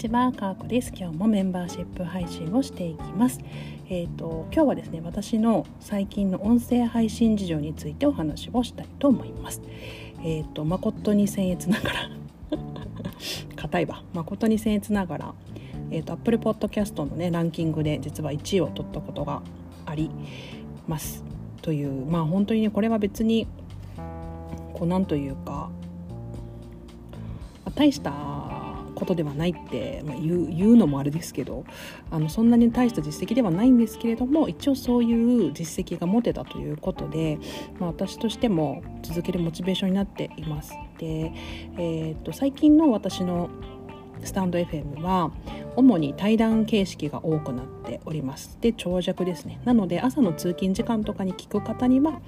ちは、かーこです。今日もメンバーシップ配信をしていきます。えっ、ー、と今日はですね、私の最近の音声配信事情についてお話をしたいと思います。えっ、ー、と誠に僭越ながら 硬いわ。誠に僭越ながら、えっ、ー、と Apple Podcast のねランキングで実は1位を取ったことがあります。というまあ本当にねこれは別にこうなんというか大したことではないって、まあ、言う言うのもあれですけどあのそんなに大した実績ではないんですけれども一応そういう実績が持てたということで、まあ、私としても続けるモチベーションになっています。で、えー、っと最近の私のスタンド FM は主に対談形式が多くなっておりますで長尺ですねなので朝の通勤時間とかに聞く方には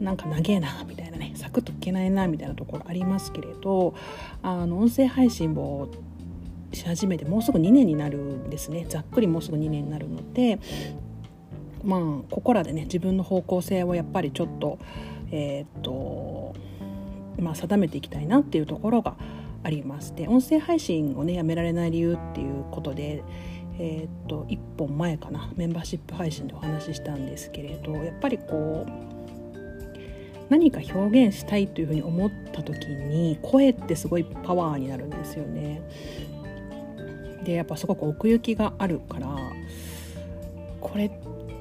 なんか長えなみたいなねサクッと聞けないなみたいなところありますけれどあの音声配信をし始めてもうすぐ2年になるんですねざっくりもうすぐ2年になるのでまあここらでね自分の方向性をやっぱりちょっとえー、っとまあ定めていきたいなっていうところがありますで音声配信をねやめられない理由っていうことでえー、っと1本前かなメンバーシップ配信でお話ししたんですけれどやっぱりこう何か表現したいというふうに思った時に声ってすごいパワーになるんですよね。でやっぱすごく奥行きがあるからこれっ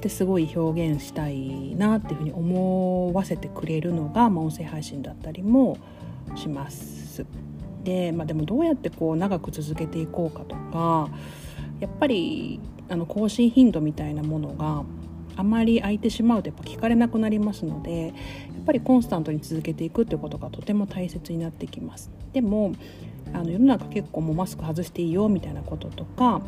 てすごい表現したいなっていうふうに思わせてくれるのが、まあ、音声配信だったりもします。で,、まあ、でもどうやってこう長く続けていこうかとかやっぱりあの更新頻度みたいなものがあまり空いてしまうとやっぱ聞かれなくなりますのでやっぱりコンスタントに続けていくっていうことがとても大切になってきます。でもあの世の中結構もうマスク外していいよみたいなこととか、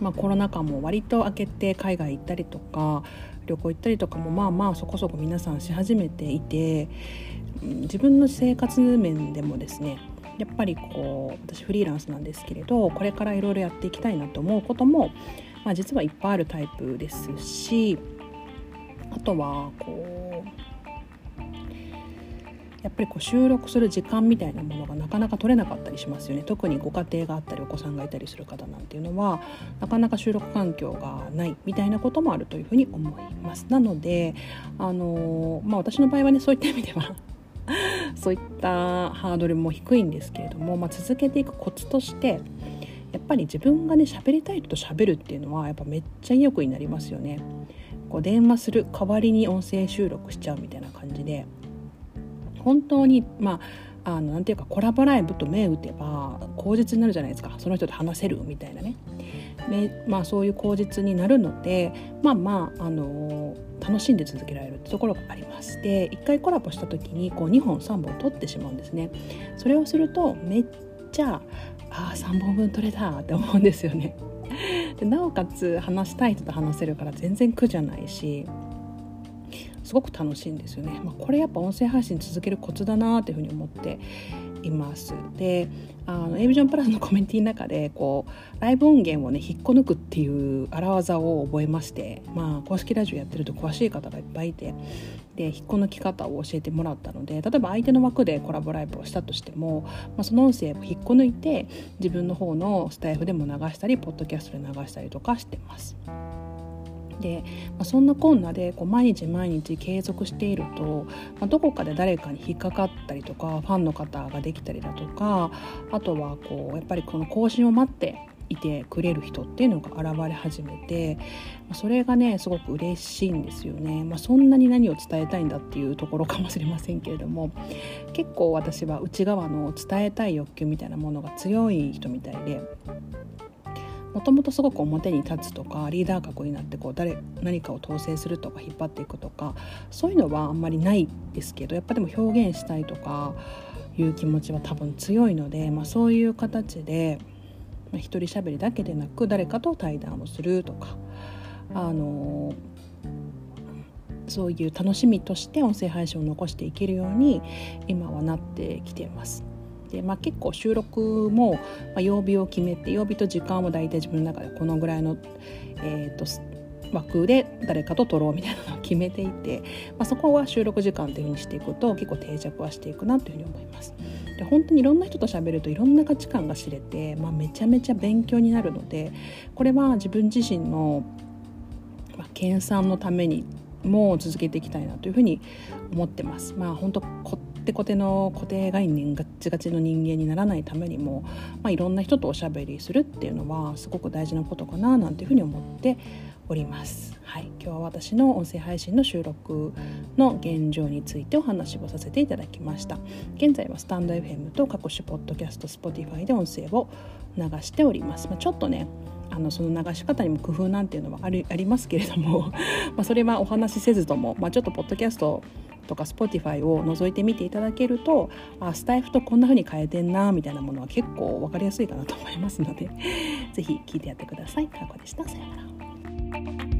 まあ、コロナ禍も割と明けて海外行ったりとか旅行行ったりとかもまあまあそこそこ皆さんし始めていて自分の生活面でもですねやっぱりこう私フリーランスなんですけれどこれからいろいろやっていきたいなと思うことも、まあ、実はいっぱいあるタイプですしあとはこうやっぱりこう収録する時間みたいなものがなかなか取れなかったりしますよね特にご家庭があったりお子さんがいたりする方なんていうのはなかなか収録環境がないみたいなこともあるというふうに思いますなのであのまあ私の場合はねそういった意味では そういったハードルも低いんですけれども、まあ、続けていくコツとしてやっぱり自分がね喋りたいと喋るっていうのはやっぱめっちゃ意欲になりますよね。こう電話する代わりに音声収録しちゃうみたいな感じで本当にまああのなんていうかコラボライブと目打てば口実になるじゃないですか。その人と話せるみたいなね。まあ、そういう口実になるのでまあまあ、あの楽しんで続けられるってところがありますで1回コラボした時にこう2本3本取ってしまうんですね。それをするとめっちゃあ3本分取れたって思うんですよね。でなおかつ話したい人と話せるから全然苦じゃないしすごく楽しいんですよね、まあ、これやっぱ音声配信続けるコツだなっていうふうに思っていますであの a ビジョンプラスのコメンティの中でこうライブ音源をね引っこ抜くっていう荒技を覚えましてまあ公式ラジオやってると詳しい方がいっぱいいてで引っこ抜き方を教えてもらったので例えば相手の枠でコラボライブをしたとしても、まあ、その音声を引っこ抜いて自分の方のスタイフでも流したりポッドキャストで流したりとかしてます。で、まあ、そんなこんなでこう毎日毎日継続していると、まあ、どこかで誰かに引っかかったりとかファンの方ができたりだとかあとはこうやっぱりこの更新を待っていてくれる人っていうのが現れ始めてそれがねすごく嬉しいんですよね、まあ、そんなに何を伝えたいんだっていうところかもしれませんけれども結構私は内側の伝えたい欲求みたいなものが強い人みたいでもともとすごく表に立つとかリーダー格になってこう誰何かを統制するとか引っ張っていくとかそういうのはあんまりないですけどやっぱでも表現したいとかいう気持ちは多分強いので、まあ、そういう形で、まあ、一人喋りだけでなく誰かと対談をするとかあのそういう楽しみとして音声配信を残していけるように今はなってきています。で、まあ、結構収録も、まあ、曜日を決めて曜日と時間を大体自分の中でこのぐらいの、えーと、枠で誰かと撮ろうみたいなのを決めていて、まあ、そこは収録時間というふうにしていくと結構定着はしていくなというふうに思います。で本当にいろんな人と喋るといろんな価値観が知れて、まあ、めちゃめちゃ勉強になるのでこれは自分自身の、まあ、研鑽のためにも続けていきたいなというふうに思ってます。まあ本当てこての固定概念ガッチガチの人間にならないためにも、まあ、いろんな人とおしゃべりするっていうのはすごく大事なことかななんていうふうに思っております。はい、今日は私の音声配信の収録の現状についてお話をさせていただきました。現在はスタンド FM と各種ポッドキャスト、Spotify で音声を流しております。まあ、ちょっとねあのその流し方にも工夫なんていうのはありありますけれども まあそれはお話しせずとも、まあ、ちょっとポッドキャストとか Spotify を覗いてみていただけるとあスタイフとこんな風に変えてんなみたいなものは結構分かりやすいかなと思いますので是非聞いてやってください。かこでした。さよなら。